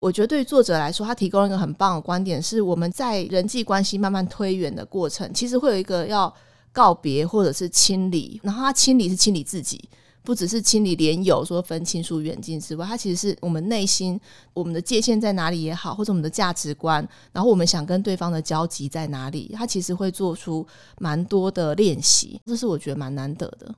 我觉得对作者来说，他提供了一个很棒的观点，是我们在人际关系慢慢推远的过程，其实会有一个要告别或者是清理，然后他清理是清理自己。不只是清理连友说分亲疏远近之外，它其实是我们内心我们的界限在哪里也好，或者我们的价值观，然后我们想跟对方的交集在哪里，它其实会做出蛮多的练习，这是我觉得蛮难得的。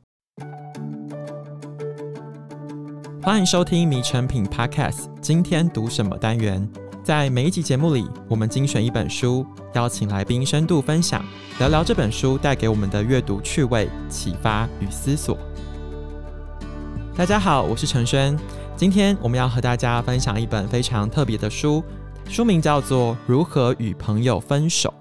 欢迎收听《迷成品 Podcast》，今天读什么单元？在每一集节目里，我们精选一本书，邀请来宾深度分享，聊聊这本书带给我们的阅读趣味、启发与思索。大家好，我是陈轩。今天我们要和大家分享一本非常特别的书，书名叫做《如何与朋友分手》。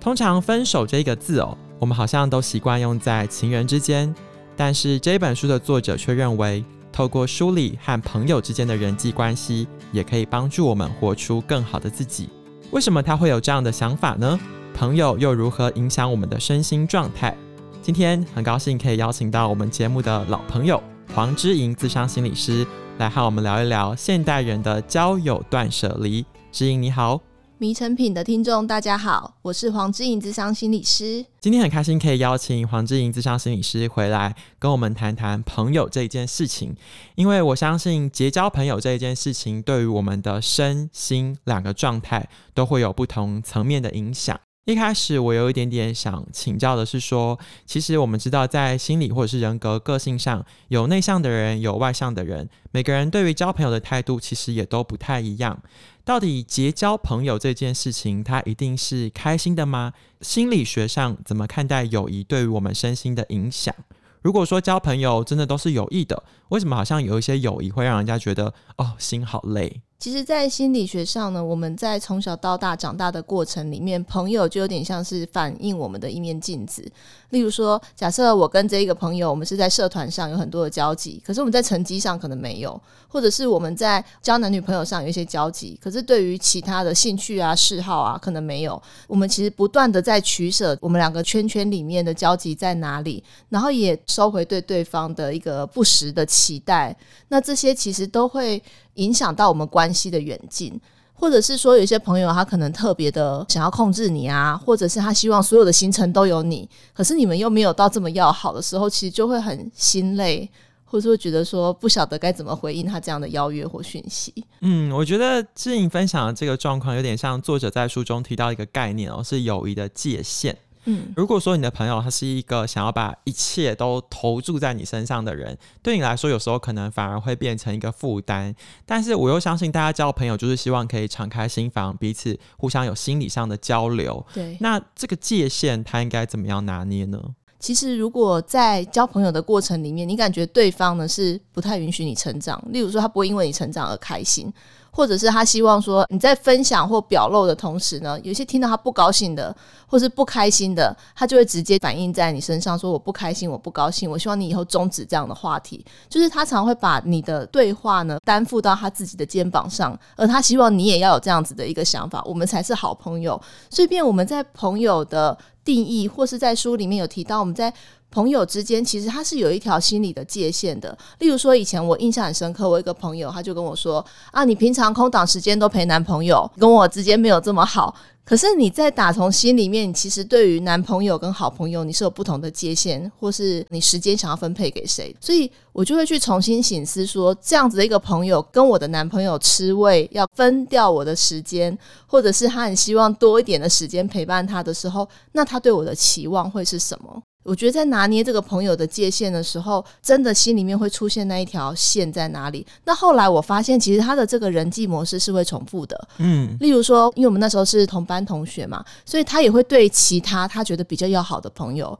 通常“分手”这个字哦，我们好像都习惯用在情人之间，但是这本书的作者却认为，透过梳理和朋友之间的人际关系，也可以帮助我们活出更好的自己。为什么他会有这样的想法呢？朋友又如何影响我们的身心状态？今天很高兴可以邀请到我们节目的老朋友。黄之莹自商心理师来和我们聊一聊现代人的交友断舍离。之莹你好，迷诚品的听众大家好，我是黄之莹智商心理师。今天很开心可以邀请黄之莹智商心理师回来跟我们谈谈朋友这一件事情，因为我相信结交朋友这一件事情对于我们的身心两个状态都会有不同层面的影响。一开始我有一点点想请教的是说，其实我们知道在心理或者是人格个性上，有内向的人，有外向的人，每个人对于交朋友的态度其实也都不太一样。到底结交朋友这件事情，它一定是开心的吗？心理学上怎么看待友谊对于我们身心的影响？如果说交朋友真的都是有益的，为什么好像有一些友谊会让人家觉得哦，心好累？其实，在心理学上呢，我们在从小到大长大的过程里面，朋友就有点像是反映我们的一面镜子。例如说，假设我跟这一个朋友，我们是在社团上有很多的交集，可是我们在成绩上可能没有，或者是我们在交男女朋友上有一些交集，可是对于其他的兴趣啊、嗜好啊，可能没有。我们其实不断的在取舍，我们两个圈圈里面的交集在哪里，然后也收回对对方的一个不实的期待。那这些其实都会。影响到我们关系的远近，或者是说，有些朋友他可能特别的想要控制你啊，或者是他希望所有的行程都有你，可是你们又没有到这么要好的时候，其实就会很心累，或者会觉得说不晓得该怎么回应他这样的邀约或讯息。嗯，我觉得志颖分享的这个状况有点像作者在书中提到一个概念哦，是友谊的界限。嗯，如果说你的朋友他是一个想要把一切都投注在你身上的人，对你来说有时候可能反而会变成一个负担。但是我又相信大家交朋友就是希望可以敞开心房，彼此互相有心理上的交流。对，那这个界限他应该怎么样拿捏呢？其实如果在交朋友的过程里面，你感觉对方呢是不太允许你成长，例如说他不会因为你成长而开心。或者是他希望说你在分享或表露的同时呢，有些听到他不高兴的或是不开心的，他就会直接反映在你身上，说我不开心，我不高兴，我希望你以后终止这样的话题。就是他常会把你的对话呢担负到他自己的肩膀上，而他希望你也要有这样子的一个想法，我们才是好朋友。所以，便我们在朋友的定义，或是在书里面有提到，我们在。朋友之间其实他是有一条心理的界限的。例如说，以前我印象很深刻，我一个朋友他就跟我说：“啊，你平常空档时间都陪男朋友，跟我之间没有这么好。可是你在打从心里面，其实对于男朋友跟好朋友，你是有不同的界限，或是你时间想要分配给谁？所以我就会去重新醒思说，这样子的一个朋友跟我的男朋友吃味，要分掉我的时间，或者是他很希望多一点的时间陪伴他的时候，那他对我的期望会是什么？”我觉得在拿捏这个朋友的界限的时候，真的心里面会出现那一条线在哪里。那后来我发现，其实他的这个人际模式是会重复的。嗯，例如说，因为我们那时候是同班同学嘛，所以他也会对其他他觉得比较要好的朋友。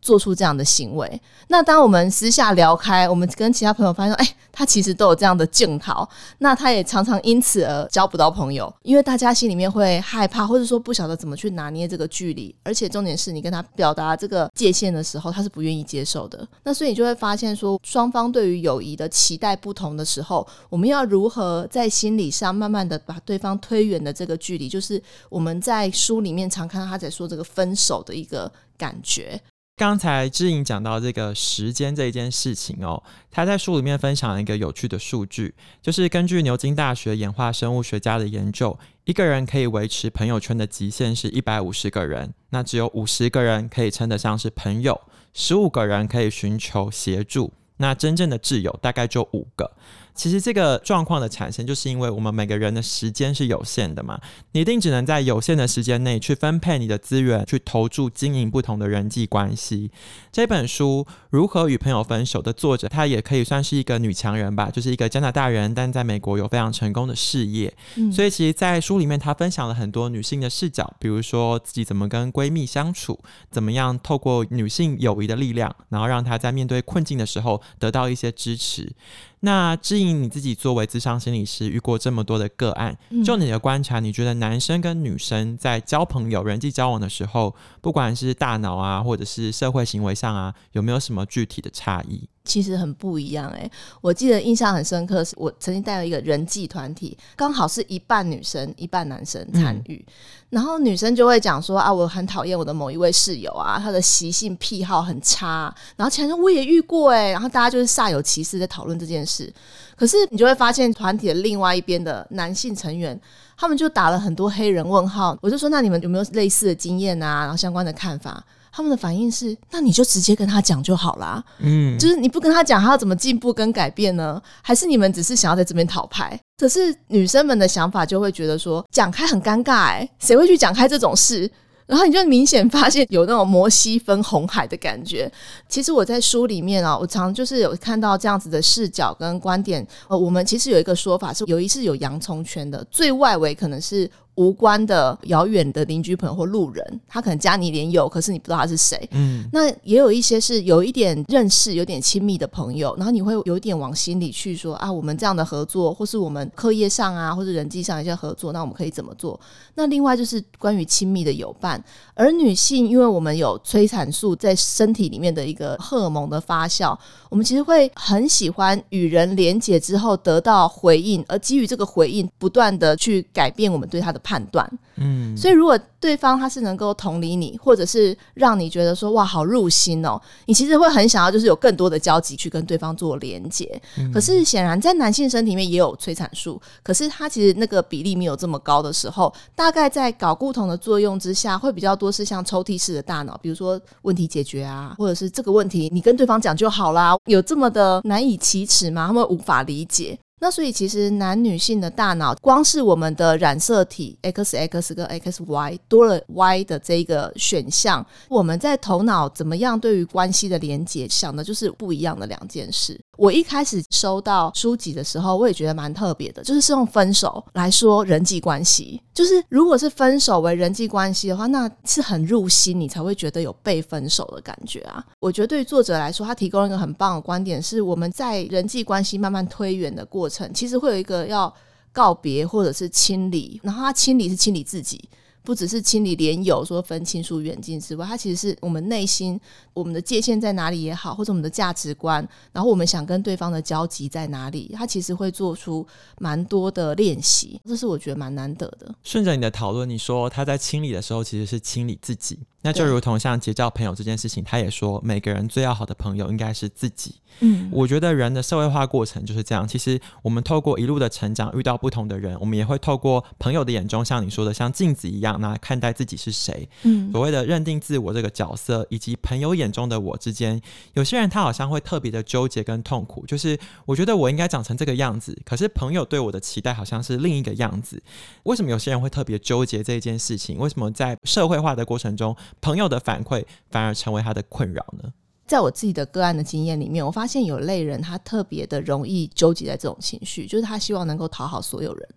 做出这样的行为，那当我们私下聊开，我们跟其他朋友发现，哎，他其实都有这样的镜头，那他也常常因此而交不到朋友，因为大家心里面会害怕，或者说不晓得怎么去拿捏这个距离，而且重点是你跟他表达这个界限的时候，他是不愿意接受的。那所以你就会发现说，双方对于友谊的期待不同的时候，我们要如何在心理上慢慢的把对方推远的这个距离，就是我们在书里面常看到他在说这个分手的一个感觉。刚才志颖讲到这个时间这一件事情哦，他在书里面分享了一个有趣的数据，就是根据牛津大学演化生物学家的研究，一个人可以维持朋友圈的极限是一百五十个人，那只有五十个人可以称得上是朋友，十五个人可以寻求协助，那真正的挚友大概就五个。其实这个状况的产生，就是因为我们每个人的时间是有限的嘛，你一定只能在有限的时间内去分配你的资源，去投注经营不同的人际关系。这本书《如何与朋友分手》的作者，她也可以算是一个女强人吧，就是一个加拿大人，但在美国有非常成功的事业。嗯。所以其实，在书里面，她分享了很多女性的视角，比如说自己怎么跟闺蜜相处，怎么样透过女性友谊的力量，然后让她在面对困境的时候得到一些支持。那至于，你自己作为智商心理师，遇过这么多的个案，就你的观察，你觉得男生跟女生在交朋友、人际交往的时候，不管是大脑啊，或者是社会行为上啊，有没有什么具体的差异？其实很不一样哎、欸，我记得印象很深刻，是我曾经带了一个人际团体，刚好是一半女生一半男生参与，嗯、然后女生就会讲说啊，我很讨厌我的某一位室友啊，他的习性癖好很差，然后前面我也遇过哎、欸，然后大家就是煞有其事在讨论这件事，可是你就会发现团体的另外一边的男性成员，他们就打了很多黑人问号，我就说那你们有没有类似的经验啊，然后相关的看法？他们的反应是：那你就直接跟他讲就好啦。嗯，就是你不跟他讲，他要怎么进步跟改变呢？还是你们只是想要在这边讨牌？可是女生们的想法就会觉得说，讲开很尴尬哎，谁会去讲开这种事？然后你就明显发现有那种摩西分红海的感觉。其实我在书里面啊，我常就是有看到这样子的视角跟观点。呃，我们其实有一个说法是，有一是有洋葱圈的，最外围可能是。无关的遥远的邻居朋友或路人，他可能加你连友，可是你不知道他是谁。嗯，那也有一些是有一点认识、有点亲密的朋友，然后你会有一点往心里去说啊，我们这样的合作，或是我们课业上啊，或者人际上一些合作，那我们可以怎么做？那另外就是关于亲密的友伴，而女性，因为我们有催产素在身体里面的一个荷尔蒙的发酵，我们其实会很喜欢与人连结之后得到回应，而基于这个回应，不断的去改变我们对他的。判断，嗯，所以如果对方他是能够同理你，或者是让你觉得说哇好入心哦，你其实会很想要就是有更多的交集去跟对方做连接。嗯、可是显然在男性身体里面也有催产素，可是他其实那个比例没有这么高的时候，大概在睾固酮的作用之下，会比较多是像抽屉式的大脑，比如说问题解决啊，或者是这个问题你跟对方讲就好啦，有这么的难以启齿吗？他们无法理解。那所以其实男女性的大脑，光是我们的染色体 XX 跟 XY 多了 Y 的这个选项，我们在头脑怎么样对于关系的连接想的就是不一样的两件事。我一开始收到书籍的时候，我也觉得蛮特别的，就是是用分手来说人际关系，就是如果是分手为人际关系的话，那是很入心，你才会觉得有被分手的感觉啊。我觉得对于作者来说，他提供了一个很棒的观点，是我们在人际关系慢慢推远的过程，其实会有一个要告别或者是清理，然后他清理是清理自己。不只是清理连友说分亲疏远近之外，它其实是我们内心我们的界限在哪里也好，或者我们的价值观，然后我们想跟对方的交集在哪里，它其实会做出蛮多的练习，这是我觉得蛮难得的。顺着你的讨论，你说他在清理的时候其实是清理自己。那就如同像结交朋友这件事情，他也说每个人最要好的朋友应该是自己。嗯，我觉得人的社会化过程就是这样。其实我们透过一路的成长，遇到不同的人，我们也会透过朋友的眼中，像你说的，像镜子一样，那看待自己是谁。嗯，所谓的认定自我这个角色，以及朋友眼中的我之间，有些人他好像会特别的纠结跟痛苦。就是我觉得我应该长成这个样子，可是朋友对我的期待好像是另一个样子。为什么有些人会特别纠结这一件事情？为什么在社会化的过程中，朋友的反馈反而成为他的困扰呢？在我自己的个案的经验里面，我发现有类人他特别的容易纠结在这种情绪，就是他希望能够讨好所有人，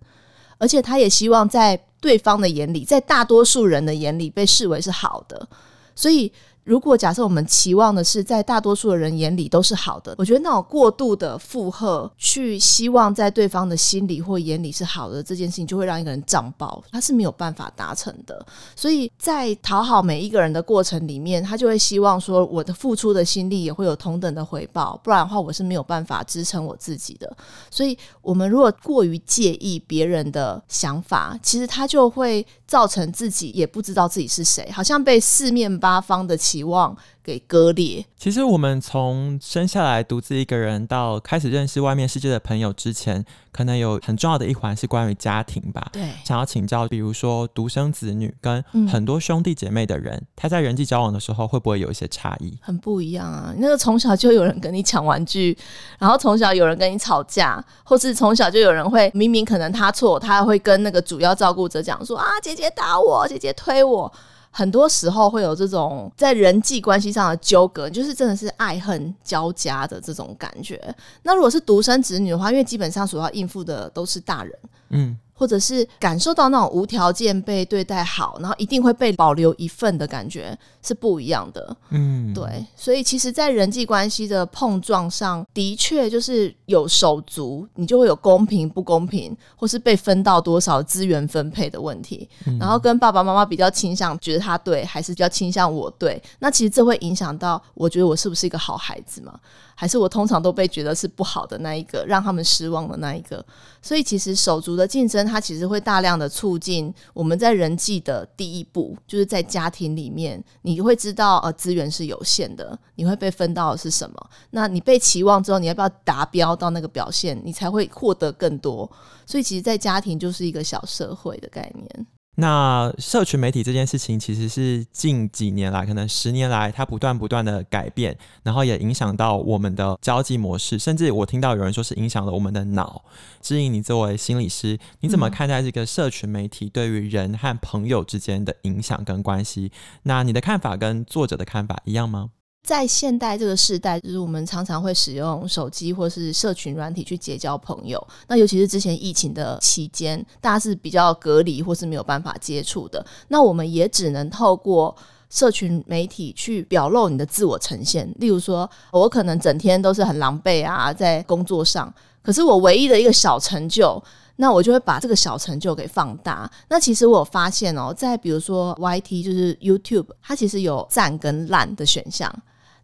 而且他也希望在对方的眼里，在大多数人的眼里被视为是好的，所以。如果假设我们期望的是在大多数的人眼里都是好的，我觉得那种过度的负荷，去希望在对方的心里或眼里是好的这件事情，就会让一个人胀爆，他是没有办法达成的。所以在讨好每一个人的过程里面，他就会希望说，我的付出的心力也会有同等的回报，不然的话我是没有办法支撑我自己的。所以，我们如果过于介意别人的想法，其实他就会造成自己也不知道自己是谁，好像被四面八方的。期望给割裂。其实我们从生下来独自一个人到开始认识外面世界的朋友之前，可能有很重要的一环是关于家庭吧。对，想要请教，比如说独生子女跟很多兄弟姐妹的人，嗯、他在人际交往的时候会不会有一些差异？很不一样啊！那个从小就有人跟你抢玩具，然后从小有人跟你吵架，或是从小就有人会明明可能他错，他会跟那个主要照顾者讲说啊，姐姐打我，姐姐推我。很多时候会有这种在人际关系上的纠葛，就是真的是爱恨交加的这种感觉。那如果是独生子女的话，因为基本上所要应付的都是大人，嗯。或者是感受到那种无条件被对待好，然后一定会被保留一份的感觉是不一样的。嗯，对，所以其实，在人际关系的碰撞上的确就是有手足，你就会有公平不公平，或是被分到多少资源分配的问题。嗯，然后跟爸爸妈妈比较倾向觉得他对，还是比较倾向我对？那其实这会影响到，我觉得我是不是一个好孩子嘛？还是我通常都被觉得是不好的那一个，让他们失望的那一个。所以其实手足的竞争，它其实会大量的促进我们在人际的第一步，就是在家庭里面，你会知道呃资源是有限的，你会被分到的是什么？那你被期望之后，你要不要达标到那个表现，你才会获得更多。所以其实，在家庭就是一个小社会的概念。那社群媒体这件事情，其实是近几年来，可能十年来，它不断不断的改变，然后也影响到我们的交际模式，甚至我听到有人说是影响了我们的脑。芝莹，你作为心理师，你怎么看待这个社群媒体对于人和朋友之间的影响跟关系？那你的看法跟作者的看法一样吗？在现代这个时代，就是我们常常会使用手机或是社群软体去结交朋友。那尤其是之前疫情的期间，大家是比较隔离或是没有办法接触的。那我们也只能透过社群媒体去表露你的自我呈现。例如说，我可能整天都是很狼狈啊，在工作上，可是我唯一的一个小成就，那我就会把这个小成就给放大。那其实我有发现哦，在比如说 YT，就是 YouTube，它其实有赞跟烂的选项。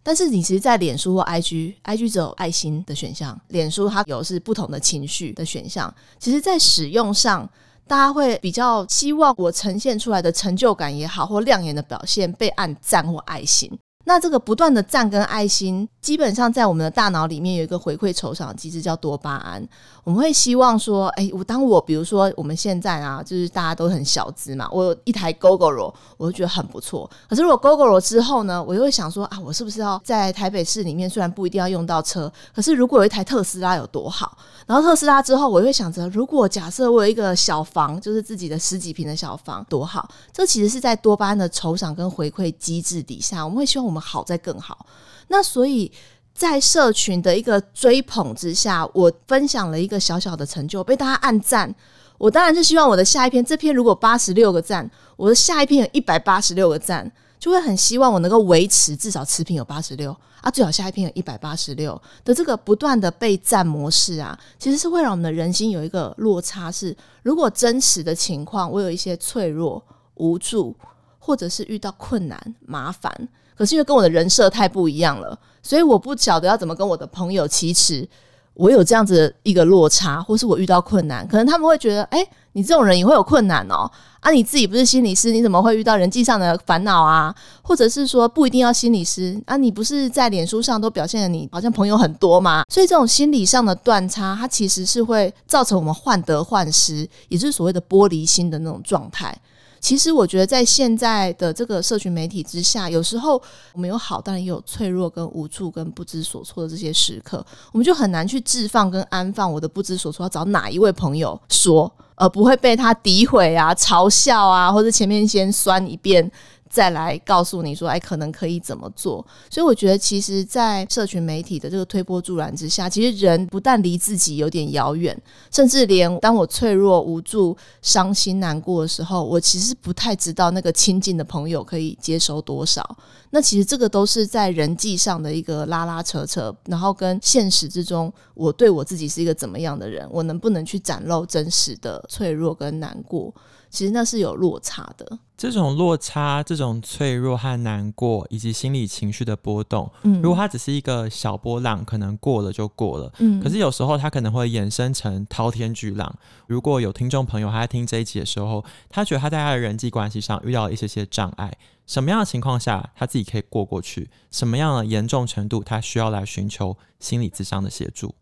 但是你其实，在脸书或 IG，IG 只有爱心的选项，脸书它有是不同的情绪的选项。其实，在使用上，大家会比较希望我呈现出来的成就感也好，或亮眼的表现被按赞或爱心。那这个不断的赞跟爱心，基本上在我们的大脑里面有一个回馈酬赏机制，叫多巴胺。我们会希望说，哎，我当我比如说我们现在啊，就是大家都很小资嘛，我有一台 Gogoro，我就觉得很不错。可是如果 Gogoro 之后呢，我又会想说啊，我是不是要在台北市里面，虽然不一定要用到车，可是如果有一台特斯拉有多好？然后特斯拉之后，我又会想着，如果假设我有一个小房，就是自己的十几平的小房，多好？这其实是在多巴胺的酬赏跟回馈机制底下，我们会希望我们好再更好。那所以。在社群的一个追捧之下，我分享了一个小小的成就，被大家按赞。我当然是希望我的下一篇，这篇如果八十六个赞，我的下一篇有一百八十六个赞，就会很希望我能够维持至少持平有八十六啊，最好下一篇有一百八十六的这个不断的被赞模式啊，其实是会让我们的人心有一个落差是，是如果真实的情况，我有一些脆弱、无助，或者是遇到困难、麻烦。可是因为跟我的人设太不一样了，所以我不晓得要怎么跟我的朋友启齿。我有这样子的一个落差，或是我遇到困难，可能他们会觉得，哎、你这种人也会有困难哦。啊，你自己不是心理师，你怎么会遇到人际上的烦恼啊？或者是说不一定要心理师啊？你不是在脸书上都表现的你好像朋友很多吗？所以这种心理上的断差，它其实是会造成我们患得患失，也就是所谓的玻璃心的那种状态。其实我觉得，在现在的这个社群媒体之下，有时候我们有好，当然也有脆弱、跟无助、跟不知所措的这些时刻，我们就很难去置放跟安放我的不知所措，要找哪一位朋友说，而不会被他诋毁啊、嘲笑啊，或者前面先酸一遍。再来告诉你说，哎，可能可以怎么做？所以我觉得，其实，在社群媒体的这个推波助澜之下，其实人不但离自己有点遥远，甚至连当我脆弱、无助、伤心、难过的时候，我其实不太知道那个亲近的朋友可以接收多少。那其实这个都是在人际上的一个拉拉扯扯，然后跟现实之中，我对我自己是一个怎么样的人，我能不能去展露真实的脆弱跟难过？其实那是有落差的。这种落差，这种脆弱和难过，以及心理情绪的波动，嗯，如果它只是一个小波浪，可能过了就过了，嗯，可是有时候它可能会衍生成滔天巨浪。如果有听众朋友他在听这一集的时候，他觉得他在他的人际关系上遇到了一些些障碍，什么样的情况下他自己可以过过去？什么样的严重程度他需要来寻求心理咨商的协助？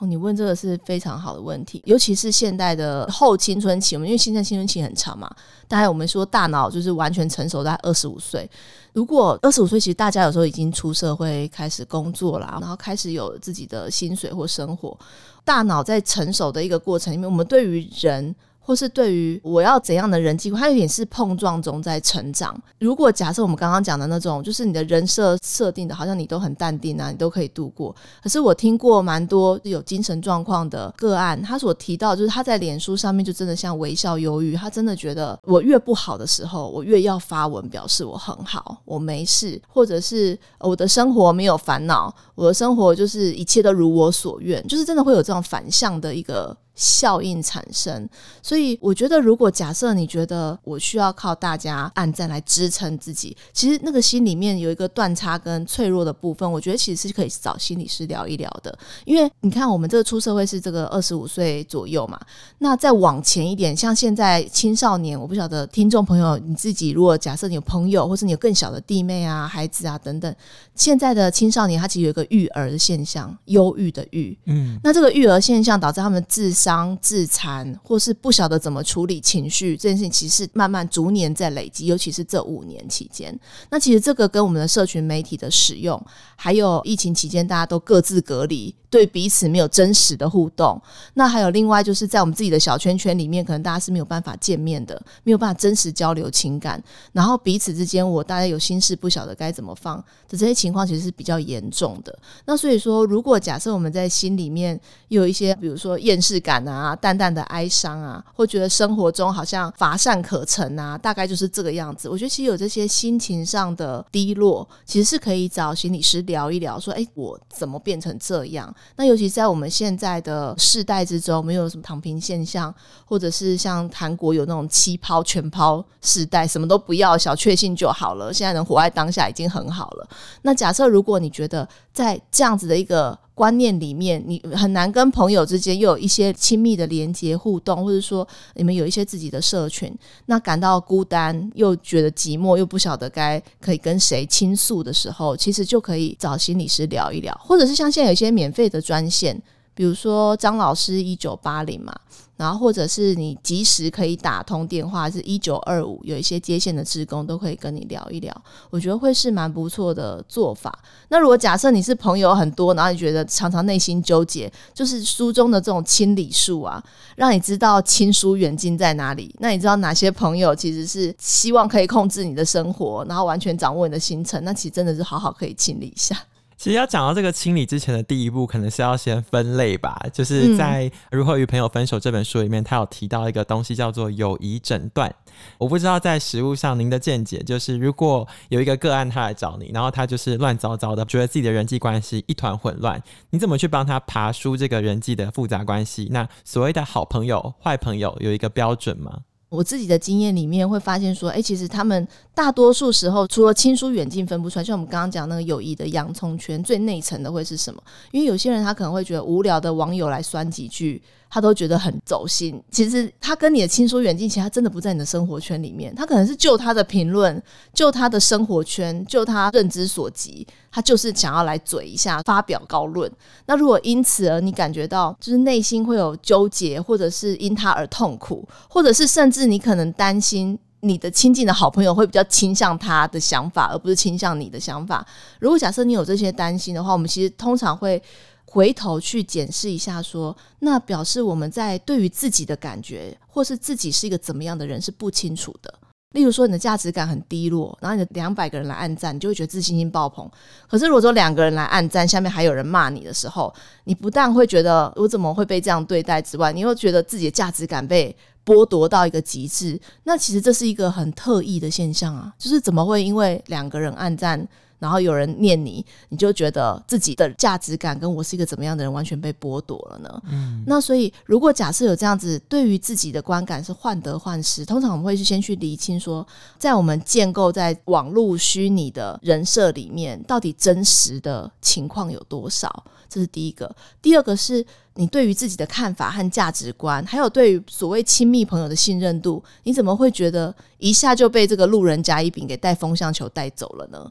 哦，你问这个是非常好的问题，尤其是现代的后青春期，我们因为现在青春期很长嘛，大概我们说大脑就是完全成熟在二十五岁。如果二十五岁，其实大家有时候已经出社会开始工作啦，然后开始有自己的薪水或生活，大脑在成熟的一个过程里面，我们对于人。或是对于我要怎样的人际，它有点是碰撞中在成长。如果假设我们刚刚讲的那种，就是你的人设设定的，好像你都很淡定啊，你都可以度过。可是我听过蛮多有精神状况的个案，他所提到就是他在脸书上面就真的像微笑忧郁，他真的觉得我越不好的时候，我越要发文表示我很好，我没事，或者是我的生活没有烦恼，我的生活就是一切都如我所愿，就是真的会有这种反向的一个。效应产生，所以我觉得，如果假设你觉得我需要靠大家按赞来支撑自己，其实那个心里面有一个断差跟脆弱的部分，我觉得其实是可以找心理师聊一聊的。因为你看，我们这个出社会是这个二十五岁左右嘛，那再往前一点，像现在青少年，我不晓得听众朋友你自己，如果假设你有朋友，或是你有更小的弟妹啊、孩子啊等等，现在的青少年他其实有一个育儿的现象，忧郁的郁，嗯，那这个育儿现象导致他们自杀。当自残，或是不晓得怎么处理情绪，这件事情其实是慢慢逐年在累积，尤其是这五年期间。那其实这个跟我们的社群媒体的使用，还有疫情期间大家都各自隔离，对彼此没有真实的互动。那还有另外就是在我们自己的小圈圈里面，可能大家是没有办法见面的，没有办法真实交流情感，然后彼此之间我大家有心事不晓得该怎么放的这些情况，其实是比较严重的。那所以说，如果假设我们在心里面有一些，比如说厌世感。啊，淡淡的哀伤啊，或觉得生活中好像乏善可陈啊，大概就是这个样子。我觉得其实有这些心情上的低落，其实是可以找心理师聊一聊，说，哎，我怎么变成这样？那尤其在我们现在的世代之中，没有什么躺平现象，或者是像韩国有那种七抛全抛世代，什么都不要，小确幸就好了。现在能活在当下已经很好了。那假设如果你觉得在这样子的一个观念里面，你很难跟朋友之间又有一些亲密的连接互动，或者说你们有一些自己的社群，那感到孤单又觉得寂寞，又不晓得该可以跟谁倾诉的时候，其实就可以找心理师聊一聊，或者是像现在有一些免费的专线，比如说张老师一九八零嘛。然后，或者是你及时可以打通电话，是一九二五，有一些接线的职工都可以跟你聊一聊，我觉得会是蛮不错的做法。那如果假设你是朋友很多，然后你觉得常常内心纠结，就是书中的这种清理术啊，让你知道亲疏远近在哪里。那你知道哪些朋友其实是希望可以控制你的生活，然后完全掌握你的行程？那其实真的是好好可以清理一下。其实要讲到这个清理之前的第一步，可能是要先分类吧。就是在《如何与朋友分手》这本书里面，他有提到一个东西叫做友谊诊断。我不知道在实物上您的见解，就是如果有一个个案他来找你，然后他就是乱糟糟的，觉得自己的人际关系一团混乱，你怎么去帮他爬梳这个人际的复杂关系？那所谓的好朋友、坏朋友有一个标准吗？我自己的经验里面会发现说，哎、其实他们大多数时候除了亲疏远近分不出来，像我们刚刚讲那个友谊的洋葱圈，最内层的会是什么？因为有些人他可能会觉得无聊的网友来酸几句。他都觉得很走心。其实他跟你的亲疏远近，其实他真的不在你的生活圈里面。他可能是就他的评论，就他的生活圈，就他认知所及，他就是想要来嘴一下，发表高论。那如果因此而你感觉到就是内心会有纠结，或者是因他而痛苦，或者是甚至你可能担心你的亲近的好朋友会比较倾向他的想法，而不是倾向你的想法。如果假设你有这些担心的话，我们其实通常会。回头去检视一下说，那表示我们在对于自己的感觉，或是自己是一个怎么样的人是不清楚的。例如说，你的价值感很低落，然后你的两百个人来按赞，你就会觉得自信心爆棚。可是如果说两个人来按赞，下面还有人骂你的时候，你不但会觉得我怎么会被这样对待之外，你又觉得自己的价值感被剥夺到一个极致。那其实这是一个很特异的现象啊，就是怎么会因为两个人按赞？然后有人念你，你就觉得自己的价值感跟我是一个怎么样的人完全被剥夺了呢？嗯，那所以如果假设有这样子，对于自己的观感是患得患失，通常我们会是先去厘清说，在我们建构在网络虚拟的人设里面，到底真实的情况有多少？这是第一个。第二个是你对于自己的看法和价值观，还有对于所谓亲密朋友的信任度，你怎么会觉得一下就被这个路人甲乙丙给带风向球带走了呢？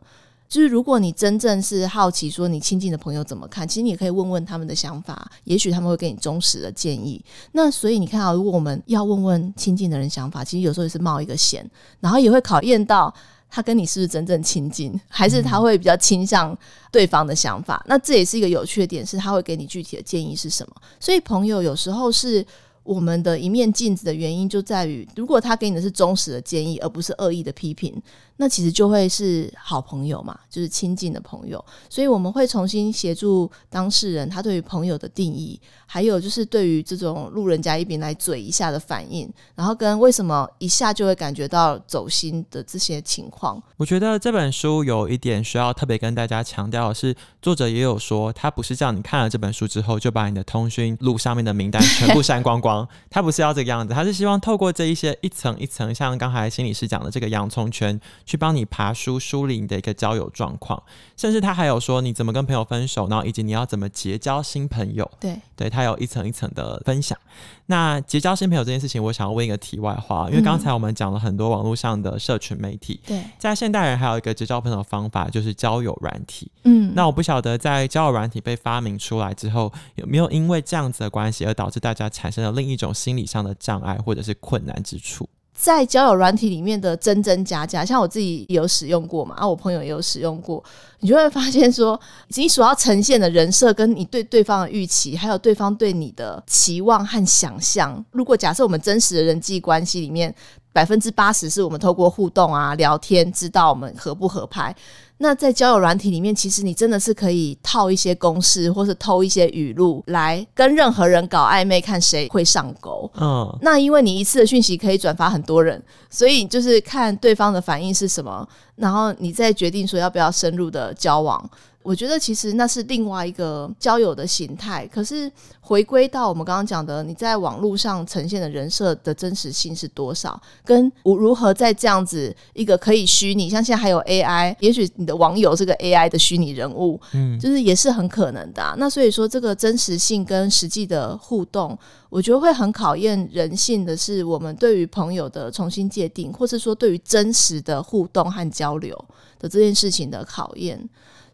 就是如果你真正是好奇说你亲近的朋友怎么看，其实你也可以问问他们的想法，也许他们会给你忠实的建议。那所以你看啊，如果我们要问问亲近的人想法，其实有时候也是冒一个险，然后也会考验到他跟你是不是真正亲近，还是他会比较倾向对方的想法。那这也是一个有趣的点，是他会给你具体的建议是什么。所以朋友有时候是。我们的一面镜子的原因就在于，如果他给你的是忠实的建议，而不是恶意的批评，那其实就会是好朋友嘛，就是亲近的朋友。所以我们会重新协助当事人，他对于朋友的定义，还有就是对于这种路人甲乙丙来嘴一下的反应，然后跟为什么一下就会感觉到走心的这些情况。我觉得这本书有一点需要特别跟大家强调的是，作者也有说，他不是叫你看了这本书之后就把你的通讯录上面的名单全部删光光。他不是要这个样子，他是希望透过这一些一层一层，像刚才心理师讲的这个洋葱圈，去帮你爬梳梳理你的一个交友状况，甚至他还有说你怎么跟朋友分手，然后以及你要怎么结交新朋友。对，对他有一层一层的分享。那结交新朋友这件事情，我想要问一个题外话，因为刚才我们讲了很多网络上的社群媒体。对，在现代人还有一个结交朋友的方法，就是交友软体。嗯，那我不晓得在交友软体被发明出来之后，有没有因为这样子的关系而导致大家产生了另一种心理上的障碍或者是困难之处？在交友软体里面的真真假假，像我自己有使用过嘛，啊，我朋友也有使用过，你就会发现说，你所要呈现的人设，跟你对对方的预期，还有对方对你的期望和想象，如果假设我们真实的人际关系里面，百分之八十是我们透过互动啊、聊天，知道我们合不合拍。那在交友软体里面，其实你真的是可以套一些公式，或是偷一些语录来跟任何人搞暧昧，看谁会上钩。嗯，那因为你一次的讯息可以转发很多人，所以就是看对方的反应是什么，然后你再决定说要不要深入的交往。我觉得其实那是另外一个交友的形态。可是回归到我们刚刚讲的，你在网络上呈现的人设的真实性是多少？跟我如何在这样子一个可以虚拟，像现在还有 AI，也许你的网友是个 AI 的虚拟人物，嗯，就是也是很可能的啊。那所以说，这个真实性跟实际的互动，我觉得会很考验人性的是我们对于朋友的重新界定，或是说对于真实的互动和交流的这件事情的考验。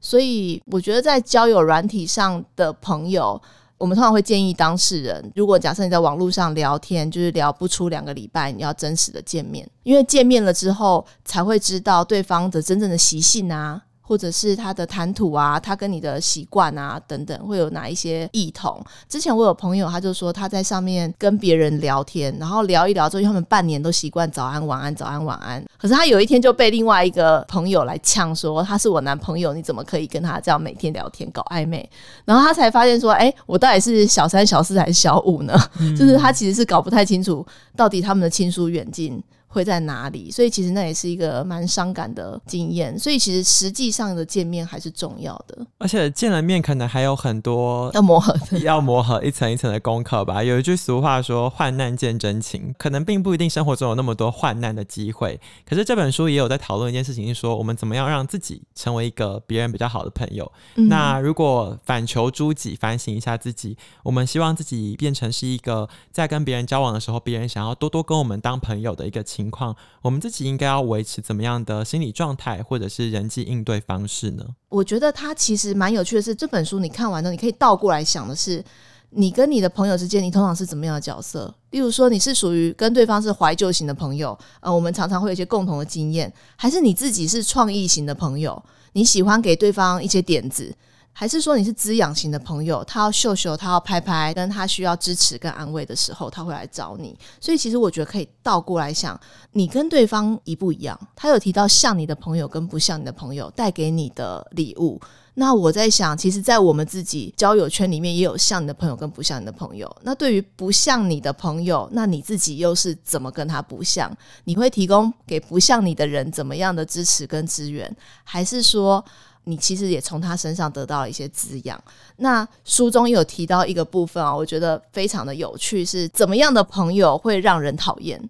所以，我觉得在交友软体上的朋友，我们通常会建议当事人，如果假设你在网络上聊天，就是聊不出两个礼拜，你要真实的见面，因为见面了之后才会知道对方的真正的习性啊。或者是他的谈吐啊，他跟你的习惯啊等等，会有哪一些异同？之前我有朋友，他就说他在上面跟别人聊天，然后聊一聊之后，因为他们半年都习惯早安晚安早安晚安，可是他有一天就被另外一个朋友来呛说他是我男朋友，你怎么可以跟他这样每天聊天搞暧昧？然后他才发现说，哎，我到底是小三小四还是小五呢？嗯、就是他其实是搞不太清楚到底他们的亲疏远近。会在哪里？所以其实那也是一个蛮伤感的经验。所以其实实际上的见面还是重要的，而且见了面可能还有很多要磨合，要磨合一层一层的功课吧。有一句俗话说“患难见真情”，可能并不一定生活中有那么多患难的机会。可是这本书也有在讨论一件事情，是说我们怎么样让自己成为一个别人比较好的朋友。嗯、那如果反求诸己，反省一下自己，我们希望自己变成是一个在跟别人交往的时候，别人想要多多跟我们当朋友的一个情。情况，我们自己应该要维持怎么样的心理状态，或者是人际应对方式呢？我觉得它其实蛮有趣的是，这本书你看完了，你可以倒过来想的是，你跟你的朋友之间，你通常是怎么样的角色？例如说，你是属于跟对方是怀旧型的朋友，呃，我们常常会有一些共同的经验，还是你自己是创意型的朋友，你喜欢给对方一些点子？还是说你是滋养型的朋友，他要秀秀，他要拍拍，跟他需要支持跟安慰的时候，他会来找你。所以其实我觉得可以倒过来想，你跟对方一不一样？他有提到像你的朋友跟不像你的朋友带给你的礼物。那我在想，其实，在我们自己交友圈里面，也有像你的朋友跟不像你的朋友。那对于不像你的朋友，那你自己又是怎么跟他不像？你会提供给不像你的人怎么样的支持跟资源？还是说，你其实也从他身上得到了一些滋养？那书中有提到一个部分啊，我觉得非常的有趣，是怎么样的朋友会让人讨厌？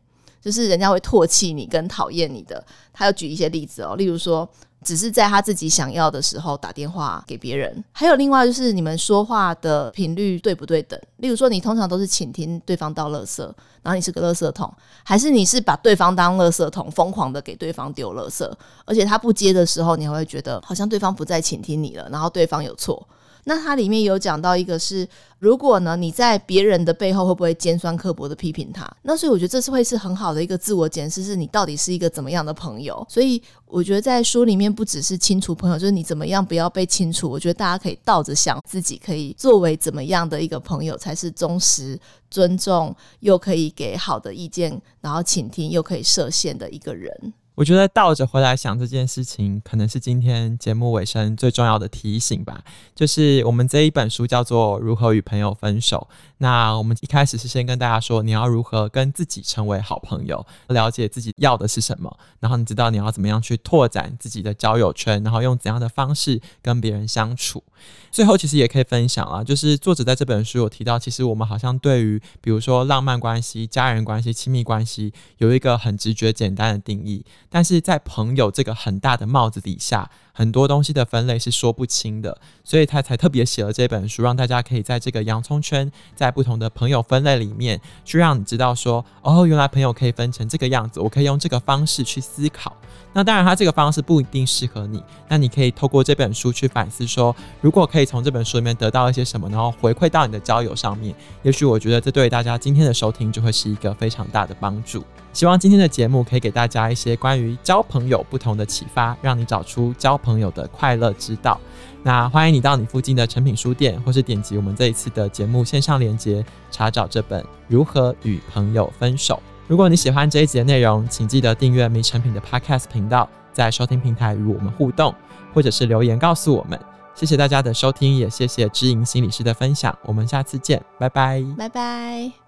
就是人家会唾弃你跟讨厌你的。他要举一些例子哦，例如说。只是在他自己想要的时候打电话给别人，还有另外就是你们说话的频率对不对等？例如说，你通常都是倾听对方到垃圾，然后你是个垃圾桶，还是你是把对方当垃圾桶，疯狂的给对方丢垃圾，而且他不接的时候，你还会觉得好像对方不再倾听你了，然后对方有错。那它里面有讲到一个是，如果呢你在别人的背后会不会尖酸刻薄的批评他？那所以我觉得这是会是很好的一个自我检视，是你到底是一个怎么样的朋友？所以我觉得在书里面不只是清除朋友，就是你怎么样不要被清除。我觉得大家可以倒着想，自己可以作为怎么样的一个朋友才是忠实、尊重，又可以给好的意见，然后倾听，又可以设限的一个人。我觉得倒着回来想这件事情，可能是今天节目尾声最重要的提醒吧。就是我们这一本书叫做《如何与朋友分手》。那我们一开始是先跟大家说，你要如何跟自己成为好朋友，了解自己要的是什么，然后你知道你要怎么样去拓展自己的交友圈，然后用怎样的方式跟别人相处。最后，其实也可以分享啊，就是作者在这本书有提到，其实我们好像对于比如说浪漫关系、家人关系、亲密关系，有一个很直觉、简单的定义，但是在朋友这个很大的帽子底下。很多东西的分类是说不清的，所以他才特别写了这本书，让大家可以在这个洋葱圈，在不同的朋友分类里面，去让你知道说，哦，原来朋友可以分成这个样子，我可以用这个方式去思考。那当然，他这个方式不一定适合你，那你可以透过这本书去反思说，如果可以从这本书里面得到一些什么，然后回馈到你的交友上面，也许我觉得这对大家今天的收听就会是一个非常大的帮助。希望今天的节目可以给大家一些关于交朋友不同的启发，让你找出交朋友的快乐之道。那欢迎你到你附近的成品书店，或是点击我们这一次的节目线上连接，查找这本《如何与朋友分手》。如果你喜欢这一集的内容，请记得订阅迷诚品的 Podcast 频道，在收听平台与我们互动，或者是留言告诉我们。谢谢大家的收听，也谢谢知盈心理师的分享。我们下次见，拜拜，拜拜。